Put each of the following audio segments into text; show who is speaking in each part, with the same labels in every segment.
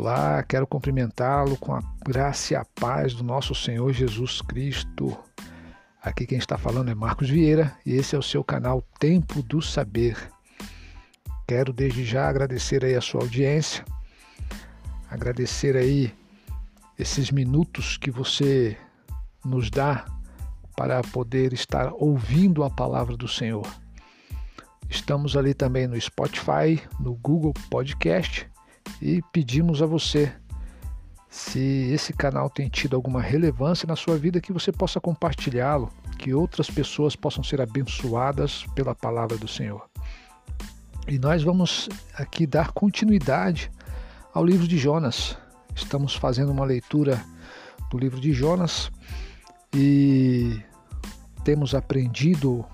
Speaker 1: Olá, quero cumprimentá-lo com a graça e a paz do nosso Senhor Jesus Cristo. Aqui quem está falando é Marcos Vieira e esse é o seu canal Tempo do Saber. Quero desde já agradecer aí a sua audiência, agradecer aí esses minutos que você nos dá para poder estar ouvindo a palavra do Senhor. Estamos ali também no Spotify, no Google Podcast e pedimos a você, se esse canal tem tido alguma relevância na sua vida, que você possa compartilhá-lo, que outras pessoas possam ser abençoadas pela palavra do Senhor. E nós vamos aqui dar continuidade ao livro de Jonas. Estamos fazendo uma leitura do livro de Jonas e temos aprendido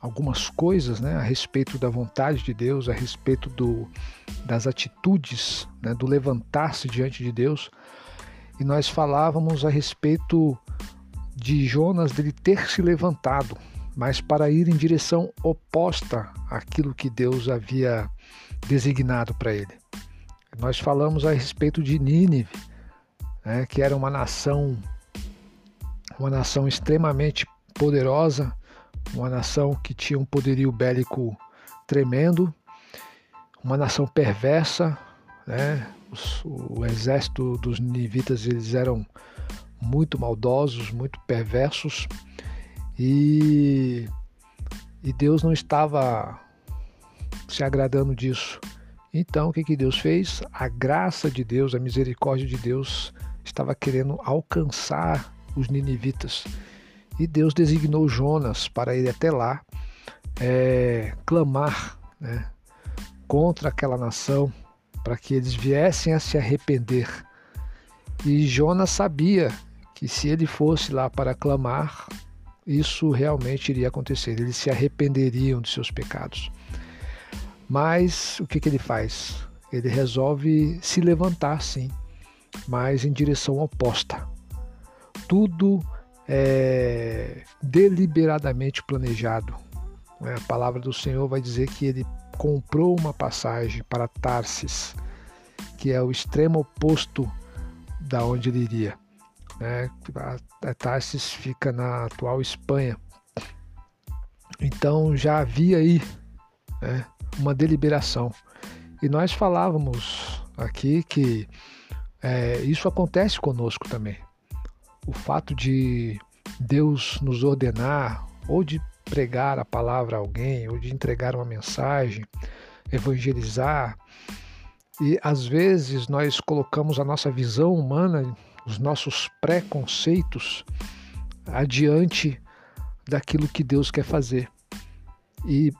Speaker 1: algumas coisas né, a respeito da vontade de Deus, a respeito do, das atitudes, né, do levantar-se diante de Deus. E nós falávamos a respeito de Jonas dele ter se levantado, mas para ir em direção oposta àquilo que Deus havia designado para ele. Nós falamos a respeito de Nínive, né, que era uma nação, uma nação extremamente poderosa, uma nação que tinha um poderio bélico tremendo, uma nação perversa, né? o exército dos nivitas eles eram muito maldosos, muito perversos e, e Deus não estava se agradando disso. Então o que, que Deus fez? A graça de Deus, a misericórdia de Deus estava querendo alcançar os ninivitas e Deus designou Jonas para ir até lá é, clamar né, contra aquela nação, para que eles viessem a se arrepender. E Jonas sabia que se ele fosse lá para clamar, isso realmente iria acontecer, eles se arrependeriam de seus pecados. Mas o que, que ele faz? Ele resolve se levantar, sim, mas em direção oposta. Tudo é, deliberadamente planejado. Né? A palavra do Senhor vai dizer que ele comprou uma passagem para Tarsis, que é o extremo oposto da onde ele iria. Né? A Tarsis fica na atual Espanha. Então já havia aí né, uma deliberação. E nós falávamos aqui que é, isso acontece conosco também o fato de Deus nos ordenar ou de pregar a palavra a alguém, ou de entregar uma mensagem, evangelizar, e às vezes nós colocamos a nossa visão humana, os nossos preconceitos adiante daquilo que Deus quer fazer. E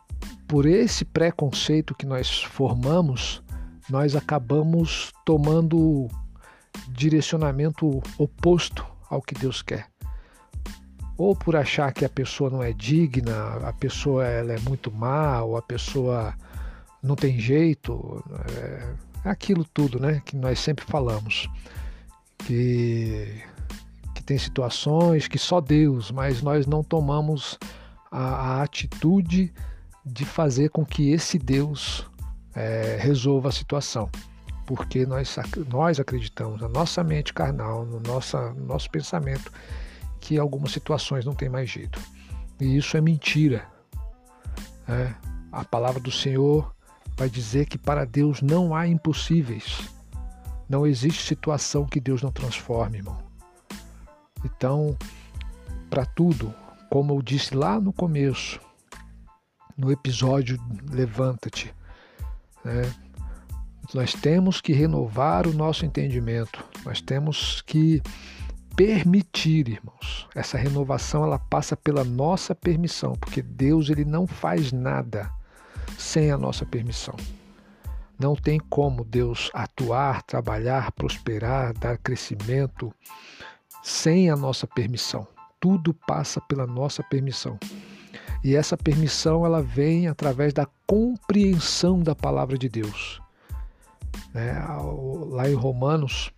Speaker 1: por esse preconceito que nós formamos, nós acabamos tomando direcionamento oposto ao que Deus quer. Ou por achar que a pessoa não é digna, a pessoa ela é muito má, ou a pessoa não tem jeito, é, é aquilo tudo, né, que nós sempre falamos, que que tem situações que só Deus, mas nós não tomamos a, a atitude de fazer com que esse Deus é, resolva a situação porque nós, nós acreditamos na nossa mente carnal, no, nossa, no nosso pensamento, que algumas situações não tem mais jeito. E isso é mentira. É, a palavra do Senhor vai dizer que para Deus não há impossíveis. Não existe situação que Deus não transforme, irmão. Então, para tudo, como eu disse lá no começo, no episódio Levanta-te, né? Nós temos que renovar o nosso entendimento. Nós temos que permitir, irmãos. Essa renovação ela passa pela nossa permissão, porque Deus ele não faz nada sem a nossa permissão. Não tem como Deus atuar, trabalhar, prosperar, dar crescimento sem a nossa permissão. Tudo passa pela nossa permissão. E essa permissão ela vem através da compreensão da palavra de Deus. Né? Lá em Romanos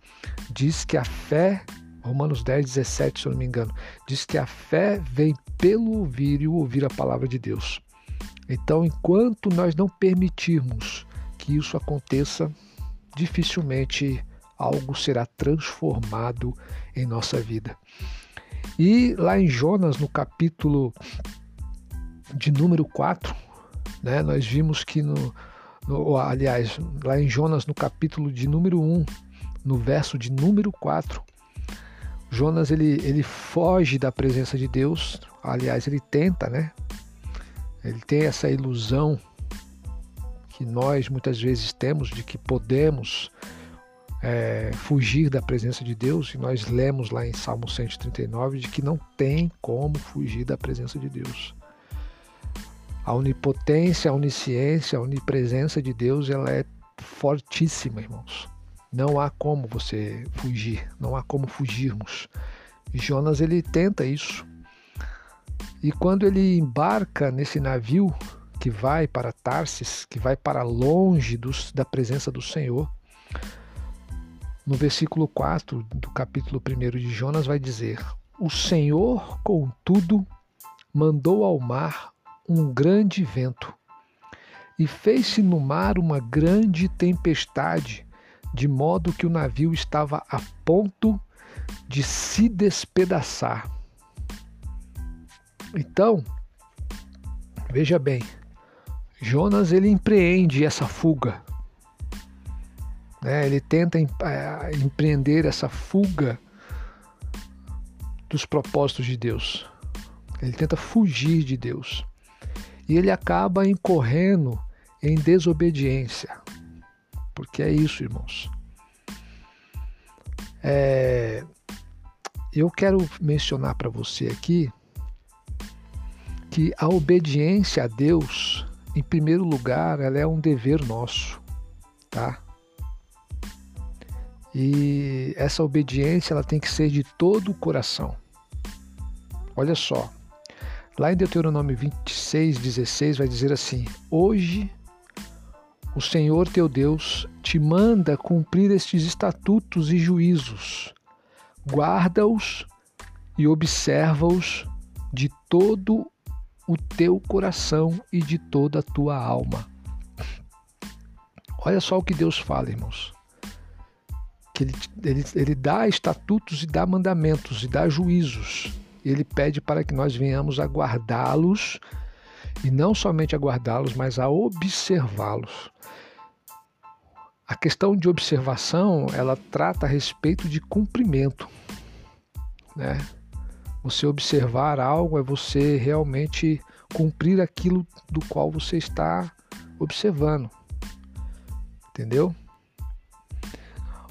Speaker 1: diz que a fé, Romanos 10, 17, se eu não me engano, diz que a fé vem pelo ouvir e ouvir a palavra de Deus. Então, enquanto nós não permitirmos que isso aconteça, dificilmente algo será transformado em nossa vida. E lá em Jonas, no capítulo de número 4, né, nós vimos que no, no, aliás, lá em Jonas, no capítulo de número 1, no verso de número 4, Jonas ele, ele foge da presença de Deus, aliás, ele tenta, né? Ele tem essa ilusão que nós muitas vezes temos de que podemos é, fugir da presença de Deus, e nós lemos lá em Salmo 139 de que não tem como fugir da presença de Deus. A onipotência, a onisciência, a onipresença de Deus, ela é fortíssima, irmãos. Não há como você fugir, não há como fugirmos. Jonas ele tenta isso. E quando ele embarca nesse navio que vai para Tarsis, que vai para longe dos, da presença do Senhor, no versículo 4 do capítulo 1 de Jonas vai dizer: O Senhor, contudo, mandou ao mar um grande vento e fez-se no mar uma grande tempestade, de modo que o navio estava a ponto de se despedaçar. Então, veja bem, Jonas ele empreende essa fuga, né? ele tenta é, empreender essa fuga dos propósitos de Deus. Ele tenta fugir de Deus e ele acaba incorrendo em desobediência. Porque é isso, irmãos. É, eu quero mencionar para você aqui que a obediência a Deus, em primeiro lugar, ela é um dever nosso, tá? E essa obediência ela tem que ser de todo o coração. Olha só, Lá em Deuteronômio 26, 16, vai dizer assim: Hoje o Senhor teu Deus te manda cumprir estes estatutos e juízos. Guarda-os e observa-os de todo o teu coração e de toda a tua alma. Olha só o que Deus fala, irmãos. Que ele, ele, ele dá estatutos e dá mandamentos e dá juízos ele pede para que nós venhamos a guardá-los e não somente a guardá-los, mas a observá-los. A questão de observação, ela trata a respeito de cumprimento, né? Você observar algo é você realmente cumprir aquilo do qual você está observando. Entendeu?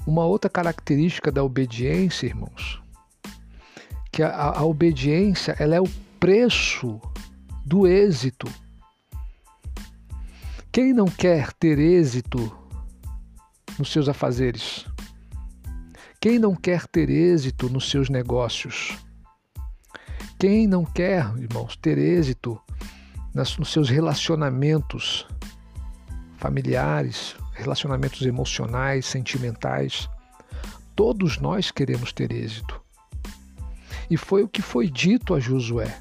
Speaker 1: Uma outra característica da obediência, irmãos, que a, a obediência ela é o preço do êxito. Quem não quer ter êxito nos seus afazeres? Quem não quer ter êxito nos seus negócios? Quem não quer, irmãos, ter êxito nos seus relacionamentos familiares, relacionamentos emocionais, sentimentais? Todos nós queremos ter êxito. E foi o que foi dito a Josué.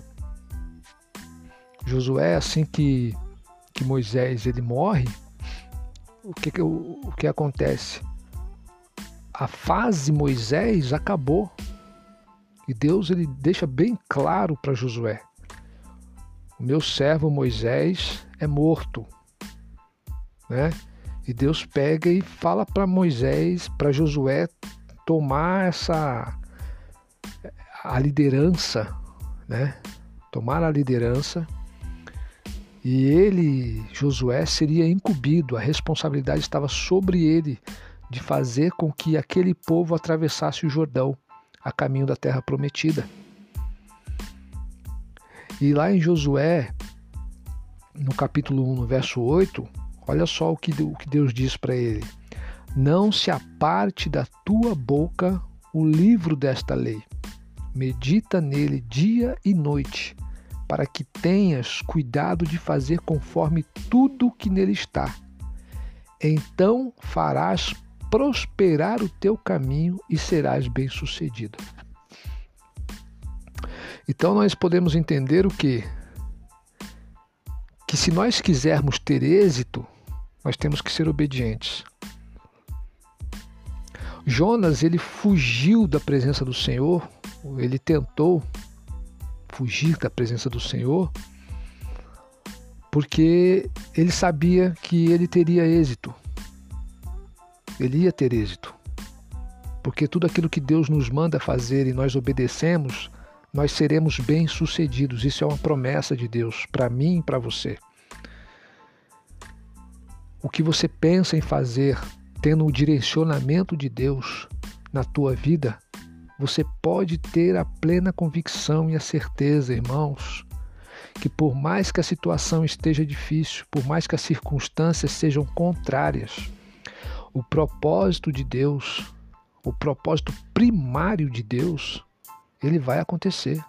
Speaker 1: Josué, assim que, que Moisés ele morre, o que, o, o que acontece? A fase Moisés acabou. E Deus ele deixa bem claro para Josué: o meu servo Moisés é morto. Né? E Deus pega e fala para Moisés, para Josué tomar essa a liderança, né? Tomar a liderança e ele, Josué, seria incumbido, a responsabilidade estava sobre ele de fazer com que aquele povo atravessasse o Jordão a caminho da terra prometida. E lá em Josué, no capítulo 1, no verso 8, olha só o que, o que Deus diz para ele: Não se aparte da tua boca o livro desta lei medita nele dia e noite, para que tenhas cuidado de fazer conforme tudo que nele está. Então farás prosperar o teu caminho e serás bem-sucedido. Então nós podemos entender o que? Que se nós quisermos ter êxito, nós temos que ser obedientes. Jonas, ele fugiu da presença do Senhor, ele tentou fugir da presença do Senhor, porque ele sabia que ele teria êxito. Ele ia ter êxito. Porque tudo aquilo que Deus nos manda fazer e nós obedecemos, nós seremos bem-sucedidos. Isso é uma promessa de Deus para mim e para você. O que você pensa em fazer, tendo o direcionamento de Deus na tua vida, você pode ter a plena convicção e a certeza, irmãos, que por mais que a situação esteja difícil, por mais que as circunstâncias sejam contrárias, o propósito de Deus, o propósito primário de Deus, ele vai acontecer.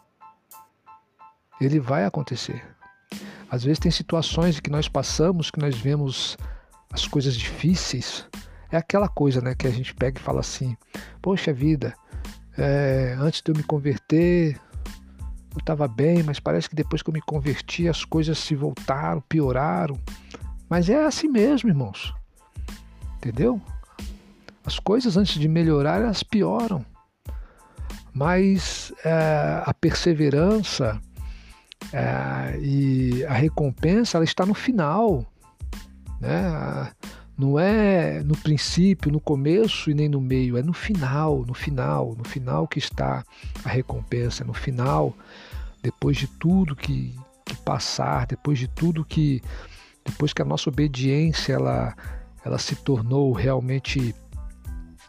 Speaker 1: Ele vai acontecer. Às vezes tem situações que nós passamos que nós vemos as coisas difíceis. É aquela coisa, né, que a gente pega e fala assim: "Poxa vida, é, antes de eu me converter, eu estava bem, mas parece que depois que eu me converti as coisas se voltaram, pioraram. Mas é assim mesmo, irmãos. Entendeu? As coisas antes de melhorar, elas pioram. Mas é, a perseverança é, e a recompensa, ela está no final. Né? Não é no princípio, no começo e nem no meio, é no final, no final, no final que está a recompensa, no final, depois de tudo que, que passar, depois de tudo que, depois que a nossa obediência ela, ela se tornou realmente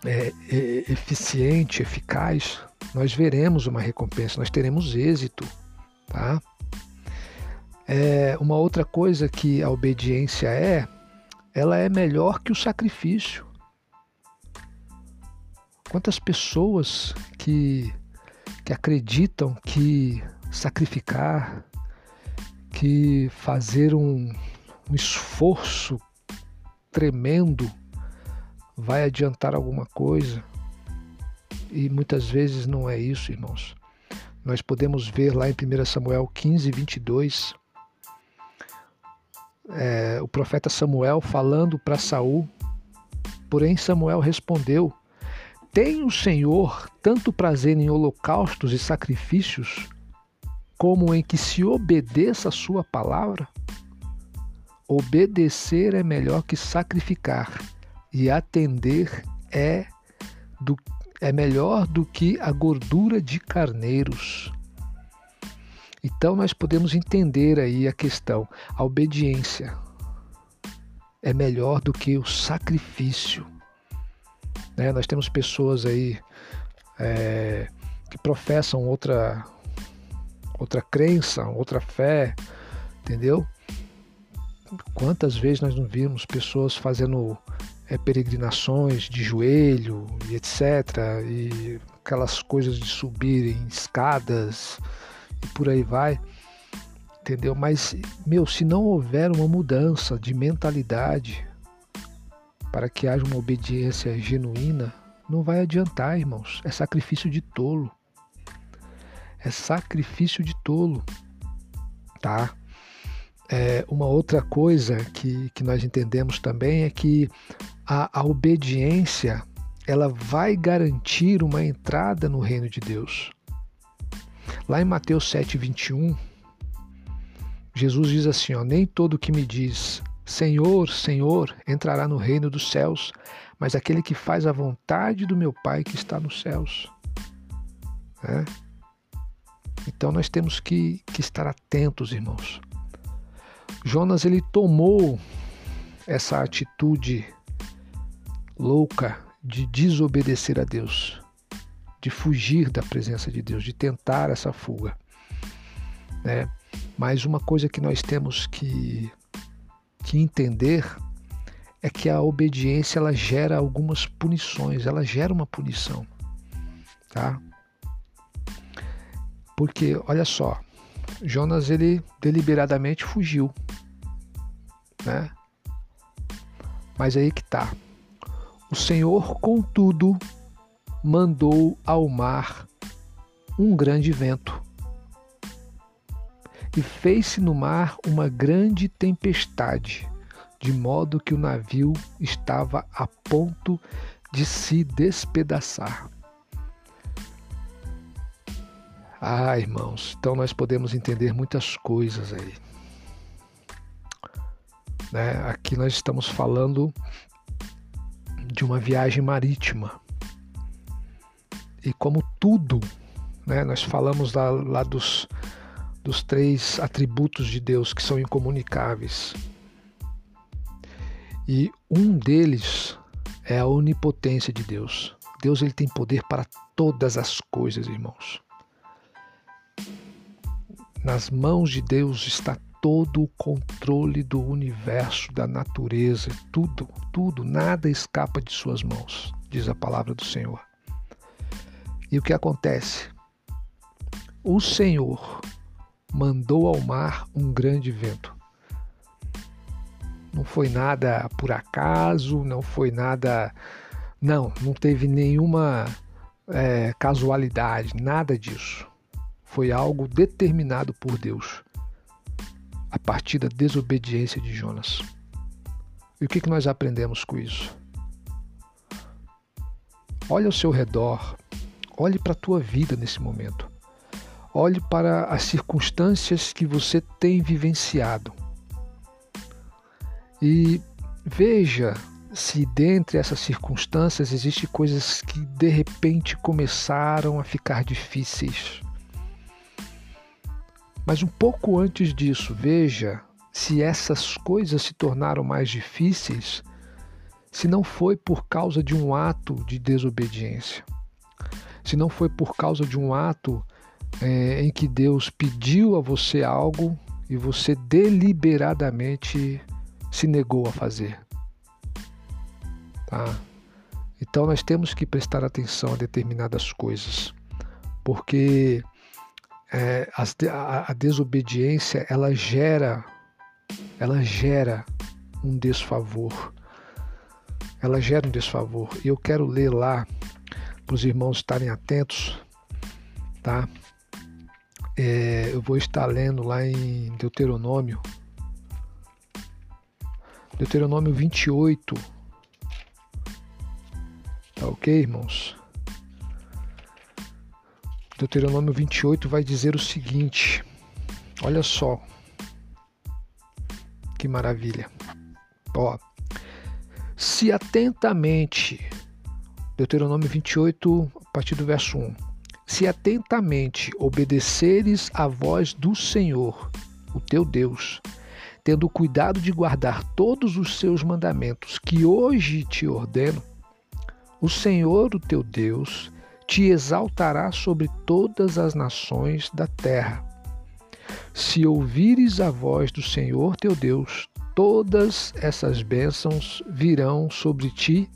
Speaker 1: é, é, eficiente, eficaz, nós veremos uma recompensa, nós teremos êxito, tá? É, uma outra coisa que a obediência é ela é melhor que o sacrifício. Quantas pessoas que, que acreditam que sacrificar, que fazer um, um esforço tremendo vai adiantar alguma coisa. E muitas vezes não é isso, irmãos. Nós podemos ver lá em 1 Samuel 15, 22, é, o profeta Samuel falando para Saul. Porém, Samuel respondeu: Tem o Senhor tanto prazer em holocaustos e sacrifícios, como em que se obedeça a sua palavra? Obedecer é melhor que sacrificar, e atender é, do, é melhor do que a gordura de carneiros. Então nós podemos entender aí a questão. A obediência é melhor do que o sacrifício. Né? Nós temos pessoas aí é, que professam outra outra crença, outra fé, entendeu? Quantas vezes nós não vimos pessoas fazendo é, peregrinações de joelho e etc. E aquelas coisas de subir em escadas por aí vai. Entendeu? Mas, meu, se não houver uma mudança de mentalidade para que haja uma obediência genuína, não vai adiantar, irmãos. É sacrifício de tolo. É sacrifício de tolo. Tá? É, uma outra coisa que, que nós entendemos também é que a, a obediência ela vai garantir uma entrada no reino de Deus. Lá em Mateus 7, 21, Jesus diz assim: ó, Nem todo que me diz Senhor, Senhor entrará no reino dos céus, mas aquele que faz a vontade do meu Pai que está nos céus. É? Então nós temos que, que estar atentos, irmãos. Jonas ele tomou essa atitude louca de desobedecer a Deus de fugir da presença de Deus, de tentar essa fuga. Né? Mas uma coisa que nós temos que, que entender é que a obediência ela gera algumas punições, ela gera uma punição, tá? Porque olha só, Jonas ele deliberadamente fugiu, né? Mas aí que tá. O Senhor, contudo, mandou ao mar um grande vento. E fez-se no mar uma grande tempestade, de modo que o navio estava a ponto de se despedaçar. Ah, irmãos, então nós podemos entender muitas coisas aí. Né? Aqui nós estamos falando de uma viagem marítima. E como tudo, né, nós falamos lá, lá dos, dos três atributos de Deus que são incomunicáveis. E um deles é a onipotência de Deus. Deus ele tem poder para todas as coisas, irmãos. Nas mãos de Deus está todo o controle do universo, da natureza, tudo, tudo, nada escapa de suas mãos, diz a palavra do Senhor. E o que acontece? O Senhor mandou ao mar um grande vento. Não foi nada por acaso, não foi nada. Não, não teve nenhuma é, casualidade, nada disso foi algo determinado por Deus a partir da desobediência de Jonas. E o que, que nós aprendemos com isso? Olhe ao seu redor, olhe para a tua vida nesse momento, olhe para as circunstâncias que você tem vivenciado. E veja se dentre essas circunstâncias existem coisas que de repente começaram a ficar difíceis. Mas um pouco antes disso, veja se essas coisas se tornaram mais difíceis se não foi por causa de um ato de desobediência, se não foi por causa de um ato é, em que Deus pediu a você algo e você deliberadamente se negou a fazer. Tá? Então nós temos que prestar atenção a determinadas coisas, porque é, a, a desobediência ela gera, ela gera um desfavor. Ela gera um desfavor. E eu quero ler lá para os irmãos estarem atentos, tá? É, eu vou estar lendo lá em Deuteronômio, Deuteronômio 28. Tá ok, irmãos? Deuteronômio 28 vai dizer o seguinte: olha só, que maravilha. Ó, se atentamente, Deuteronômio 28, a partir do verso 1. Se atentamente obedeceres à voz do Senhor, o teu Deus, tendo cuidado de guardar todos os seus mandamentos que hoje te ordeno, o Senhor, o teu Deus, te exaltará sobre todas as nações da terra. Se ouvires a voz do Senhor teu Deus, todas essas bênçãos virão sobre ti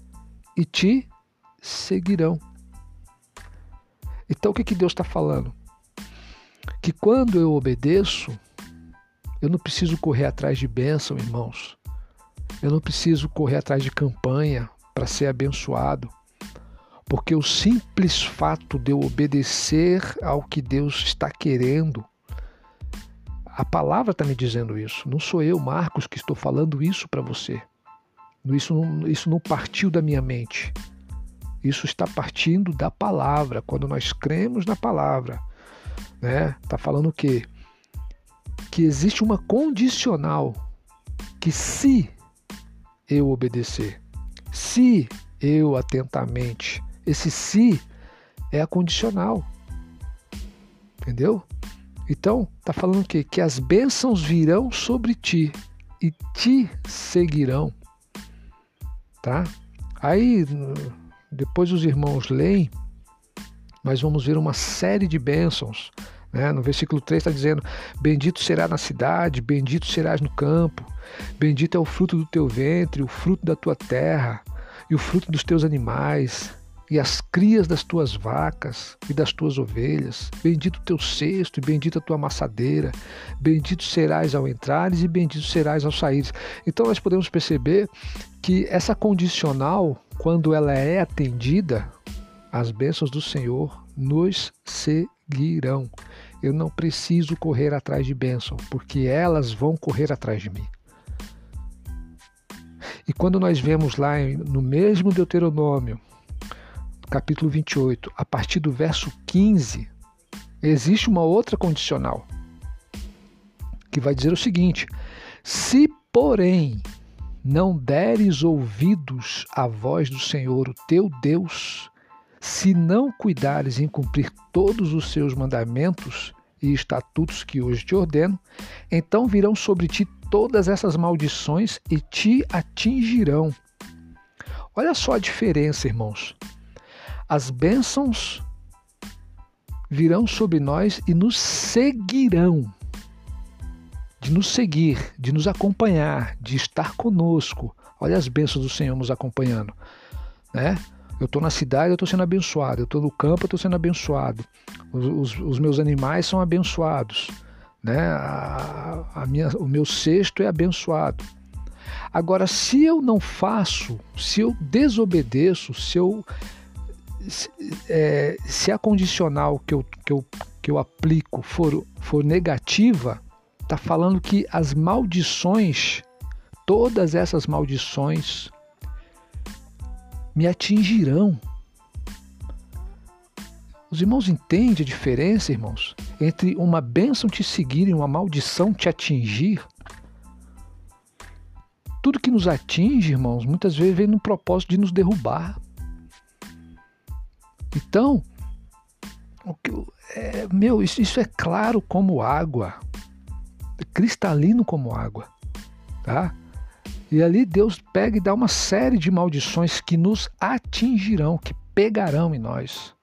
Speaker 1: e te seguirão. Então o que, que Deus está falando? Que quando eu obedeço, eu não preciso correr atrás de bênção, irmãos. Eu não preciso correr atrás de campanha para ser abençoado porque o simples fato de eu obedecer ao que Deus está querendo, a palavra está me dizendo isso, não sou eu, Marcos, que estou falando isso para você. Isso não, isso não partiu da minha mente. Isso está partindo da palavra. Quando nós cremos na palavra, né? Tá falando o quê? Que existe uma condicional que se eu obedecer, se eu atentamente esse se é a condicional. Entendeu? Então, tá falando o quê? Que as bênçãos virão sobre ti e te seguirão. Tá? Aí, depois os irmãos leem, nós vamos ver uma série de bênçãos. Né? No versículo 3 está dizendo: Bendito será na cidade, bendito serás no campo, bendito é o fruto do teu ventre, o fruto da tua terra e o fruto dos teus animais, e as crias das tuas vacas e das tuas ovelhas. Bendito teu cesto e bendita a tua amassadeira. Bendito serás ao entrares e bendito serás ao saíres. Então nós podemos perceber que essa condicional, quando ela é atendida, as bênçãos do Senhor nos seguirão. Eu não preciso correr atrás de bênção, porque elas vão correr atrás de mim. E quando nós vemos lá no mesmo Deuteronômio, capítulo 28, a partir do verso 15, existe uma outra condicional que vai dizer o seguinte: Se, porém, não deres ouvidos à voz do Senhor, o teu Deus, se não cuidares em cumprir todos os seus mandamentos e estatutos que hoje te ordeno, então virão sobre ti todas essas maldições e te atingirão. Olha só a diferença, irmãos. As bênçãos virão sobre nós e nos seguirão. De nos seguir, de nos acompanhar, de estar conosco. Olha as bênçãos do Senhor nos acompanhando. Né? Eu estou na cidade, eu estou sendo abençoado. Eu estou no campo, eu estou sendo abençoado. Os, os, os, meus animais são abençoados. Né? A, a minha, o meu cesto é abençoado. Agora, se eu não faço, se eu desobedeço, se eu se, é, se a condicional que eu, que eu, que eu aplico for, for negativa, está falando que as maldições, todas essas maldições, me atingirão. Os irmãos entendem a diferença, irmãos, entre uma bênção te seguir e uma maldição te atingir? Tudo que nos atinge, irmãos, muitas vezes vem no propósito de nos derrubar. Então, é, meu, isso, isso é claro como água, cristalino como água, tá? E ali Deus pega e dá uma série de maldições que nos atingirão, que pegarão em nós.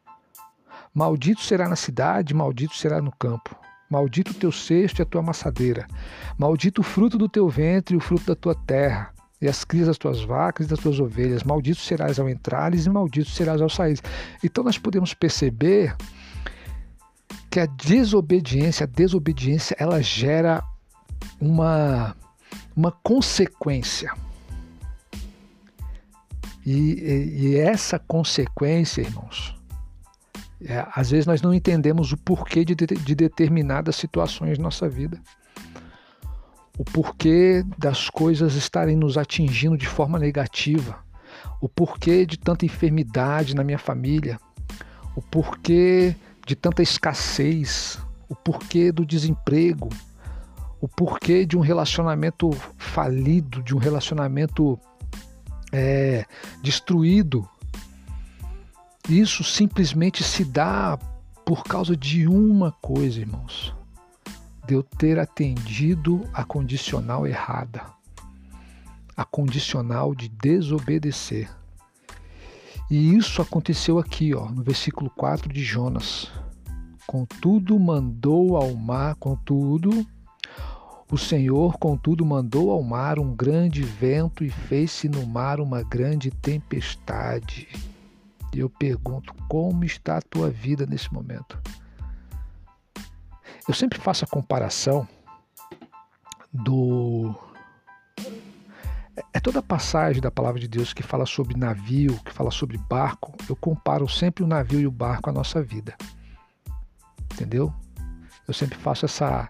Speaker 1: Maldito será na cidade, maldito será no campo. Maldito o teu cesto e a tua amassadeira. Maldito o fruto do teu ventre e o fruto da tua terra. E as crias das tuas vacas e das tuas ovelhas. Maldito serás ao entrares e maldito serás ao sair. Então nós podemos perceber que a desobediência, a desobediência, ela gera uma uma consequência. E, e, essa consequência, irmãos, é, às vezes nós não entendemos o porquê de, de, de determinadas situações na nossa vida. O porquê das coisas estarem nos atingindo de forma negativa. O porquê de tanta enfermidade na minha família. O porquê de tanta escassez. O porquê do desemprego o porquê de um relacionamento falido, de um relacionamento é, destruído. Isso simplesmente se dá por causa de uma coisa, irmãos: de eu ter atendido a condicional errada, a condicional de desobedecer. E isso aconteceu aqui, ó, no versículo 4 de Jonas. Contudo, mandou ao mar, contudo, o Senhor, contudo, mandou ao mar um grande vento e fez-se no mar uma grande tempestade. E eu pergunto: como está a tua vida nesse momento? Eu sempre faço a comparação do. Toda passagem da palavra de Deus que fala sobre navio, que fala sobre barco. Eu comparo sempre o navio e o barco à nossa vida. Entendeu? Eu sempre faço essa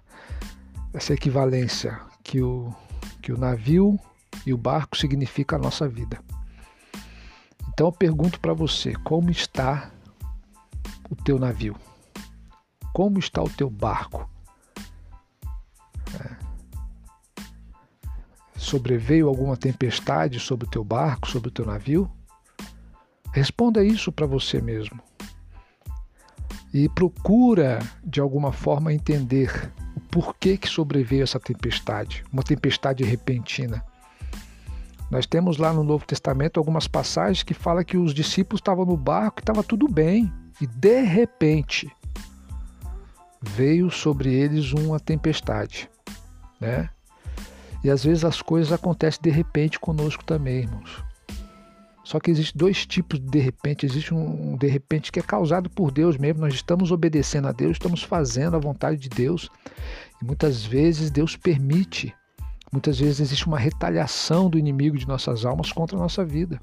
Speaker 1: essa equivalência que o, que o navio e o barco significa a nossa vida. Então eu pergunto para você, como está o teu navio? Como está o teu barco? Sobreveio alguma tempestade sobre o teu barco, sobre o teu navio? Responda isso para você mesmo. E procura, de alguma forma, entender por que, que sobreveio essa tempestade, uma tempestade repentina. Nós temos lá no Novo Testamento algumas passagens que fala que os discípulos estavam no barco e estava tudo bem, e de repente veio sobre eles uma tempestade, né? E às vezes as coisas acontecem de repente conosco também, irmãos. Só que existe dois tipos de de repente. Existe um de repente que é causado por Deus mesmo. Nós estamos obedecendo a Deus, estamos fazendo a vontade de Deus. E muitas vezes Deus permite. Muitas vezes existe uma retaliação do inimigo de nossas almas contra a nossa vida.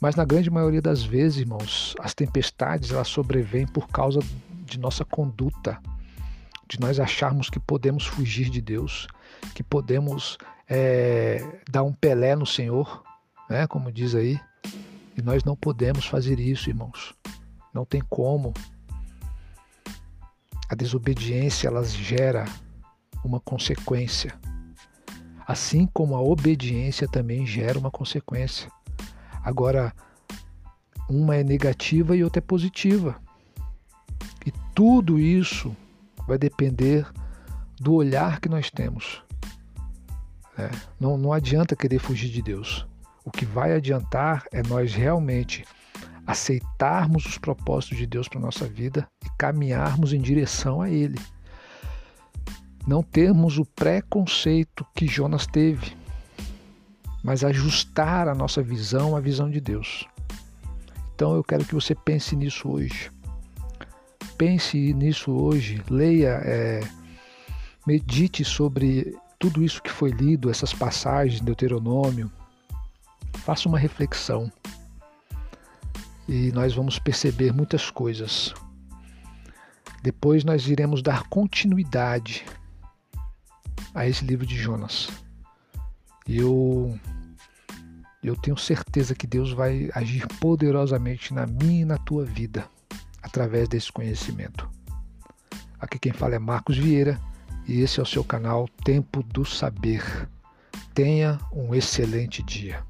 Speaker 1: Mas na grande maioria das vezes, irmãos, as tempestades elas sobrevêm por causa de nossa conduta, de nós acharmos que podemos fugir de Deus, que podemos é, dar um pelé no Senhor, né? Como diz aí, E nós não podemos fazer isso, irmãos. Não tem como. A desobediência ela gera uma consequência. Assim como a obediência também gera uma consequência. Agora, uma é negativa e outra é positiva. E tudo isso vai depender do olhar que nós temos. É, não, não adianta querer fugir de Deus. O que vai adiantar é nós realmente aceitarmos os propósitos de Deus para a nossa vida e caminharmos em direção a Ele. Não termos o preconceito que Jonas teve, mas ajustar a nossa visão à visão de Deus. Então eu quero que você pense nisso hoje. Pense nisso hoje, leia, é, medite sobre tudo isso que foi lido, essas passagens de Deuteronômio. Faça uma reflexão e nós vamos perceber muitas coisas. Depois nós iremos dar continuidade a esse livro de Jonas. Eu eu tenho certeza que Deus vai agir poderosamente na minha e na tua vida através desse conhecimento. Aqui quem fala é Marcos Vieira e esse é o seu canal Tempo do Saber. Tenha um excelente dia.